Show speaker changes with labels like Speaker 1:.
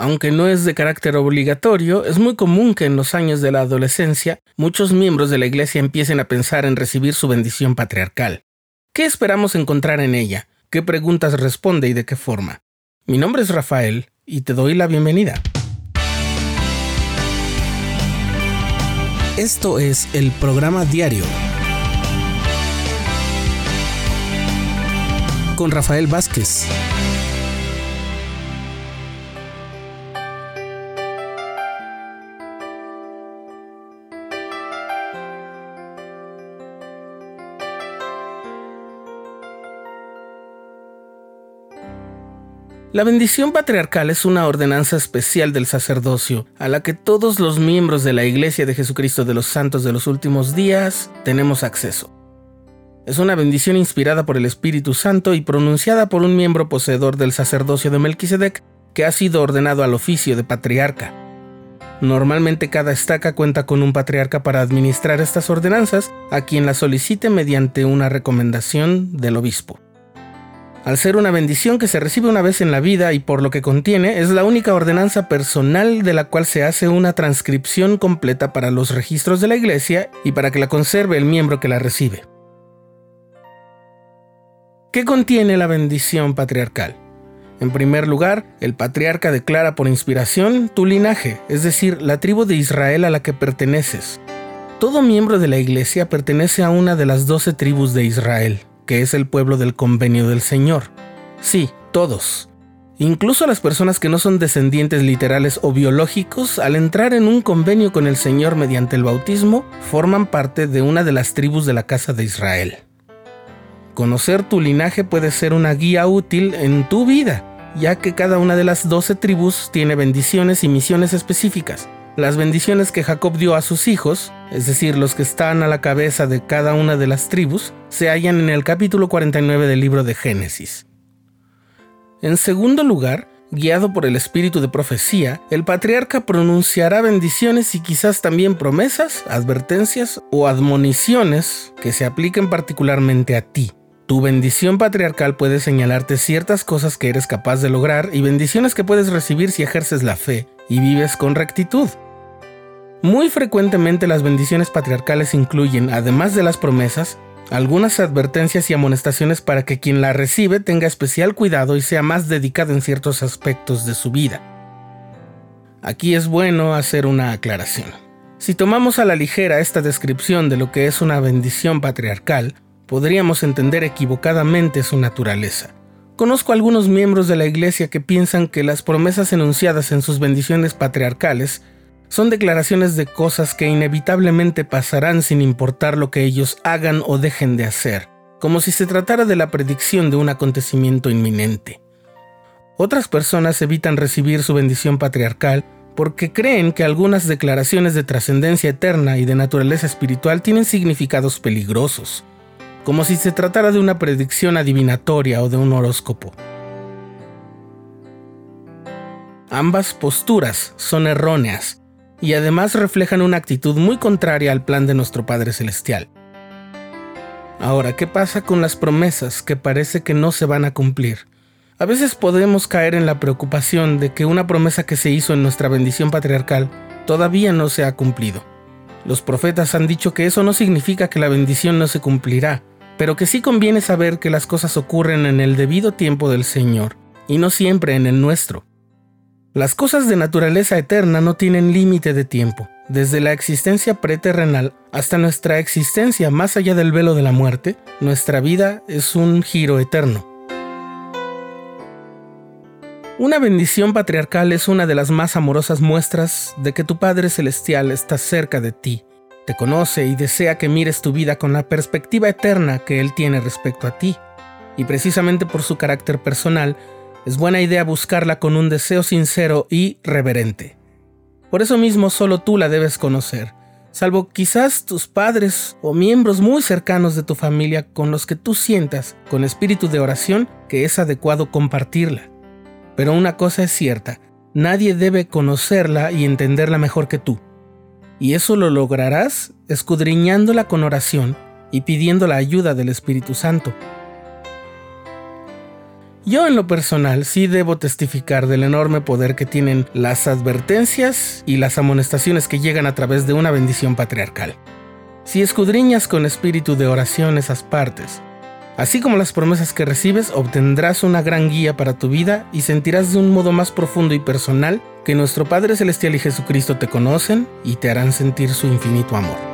Speaker 1: Aunque no es de carácter obligatorio, es muy común que en los años de la adolescencia muchos miembros de la Iglesia empiecen a pensar en recibir su bendición patriarcal. ¿Qué esperamos encontrar en ella? ¿Qué preguntas responde y de qué forma? Mi nombre es Rafael y te doy la bienvenida. Esto es el programa diario con Rafael Vázquez. La bendición patriarcal es una ordenanza especial del sacerdocio a la que todos los miembros de la Iglesia de Jesucristo de los Santos de los Últimos Días tenemos acceso. Es una bendición inspirada por el Espíritu Santo y pronunciada por un miembro poseedor del sacerdocio de Melquisedec que ha sido ordenado al oficio de patriarca. Normalmente cada estaca cuenta con un patriarca para administrar estas ordenanzas a quien las solicite mediante una recomendación del obispo. Al ser una bendición que se recibe una vez en la vida y por lo que contiene, es la única ordenanza personal de la cual se hace una transcripción completa para los registros de la Iglesia y para que la conserve el miembro que la recibe. ¿Qué contiene la bendición patriarcal? En primer lugar, el patriarca declara por inspiración tu linaje, es decir, la tribu de Israel a la que perteneces. Todo miembro de la Iglesia pertenece a una de las doce tribus de Israel que es el pueblo del convenio del Señor. Sí, todos. Incluso las personas que no son descendientes literales o biológicos, al entrar en un convenio con el Señor mediante el bautismo, forman parte de una de las tribus de la casa de Israel. Conocer tu linaje puede ser una guía útil en tu vida, ya que cada una de las doce tribus tiene bendiciones y misiones específicas. Las bendiciones que Jacob dio a sus hijos, es decir, los que están a la cabeza de cada una de las tribus, se hallan en el capítulo 49 del libro de Génesis. En segundo lugar, guiado por el espíritu de profecía, el patriarca pronunciará bendiciones y quizás también promesas, advertencias o admoniciones que se apliquen particularmente a ti. Tu bendición patriarcal puede señalarte ciertas cosas que eres capaz de lograr y bendiciones que puedes recibir si ejerces la fe y vives con rectitud. Muy frecuentemente las bendiciones patriarcales incluyen, además de las promesas, algunas advertencias y amonestaciones para que quien la recibe tenga especial cuidado y sea más dedicado en ciertos aspectos de su vida. Aquí es bueno hacer una aclaración. Si tomamos a la ligera esta descripción de lo que es una bendición patriarcal, podríamos entender equivocadamente su naturaleza. Conozco algunos miembros de la Iglesia que piensan que las promesas enunciadas en sus bendiciones patriarcales son declaraciones de cosas que inevitablemente pasarán sin importar lo que ellos hagan o dejen de hacer, como si se tratara de la predicción de un acontecimiento inminente. Otras personas evitan recibir su bendición patriarcal porque creen que algunas declaraciones de trascendencia eterna y de naturaleza espiritual tienen significados peligrosos, como si se tratara de una predicción adivinatoria o de un horóscopo. Ambas posturas son erróneas y además reflejan una actitud muy contraria al plan de nuestro Padre Celestial. Ahora, ¿qué pasa con las promesas que parece que no se van a cumplir? A veces podemos caer en la preocupación de que una promesa que se hizo en nuestra bendición patriarcal todavía no se ha cumplido. Los profetas han dicho que eso no significa que la bendición no se cumplirá, pero que sí conviene saber que las cosas ocurren en el debido tiempo del Señor, y no siempre en el nuestro. Las cosas de naturaleza eterna no tienen límite de tiempo, desde la existencia preterrenal hasta nuestra existencia más allá del velo de la muerte, nuestra vida es un giro eterno. Una bendición patriarcal es una de las más amorosas muestras de que tu Padre Celestial está cerca de ti te conoce y desea que mires tu vida con la perspectiva eterna que Él tiene respecto a ti. Y precisamente por su carácter personal, es buena idea buscarla con un deseo sincero y reverente. Por eso mismo solo tú la debes conocer, salvo quizás tus padres o miembros muy cercanos de tu familia con los que tú sientas, con espíritu de oración, que es adecuado compartirla. Pero una cosa es cierta, nadie debe conocerla y entenderla mejor que tú y eso lo lograrás escudriñándola con oración y pidiendo la ayuda del Espíritu Santo. Yo en lo personal sí debo testificar del enorme poder que tienen las advertencias y las amonestaciones que llegan a través de una bendición patriarcal. Si escudriñas con espíritu de oración esas partes, así como las promesas que recibes, obtendrás una gran guía para tu vida y sentirás de un modo más profundo y personal que nuestro Padre Celestial y Jesucristo te conocen y te harán sentir su infinito amor.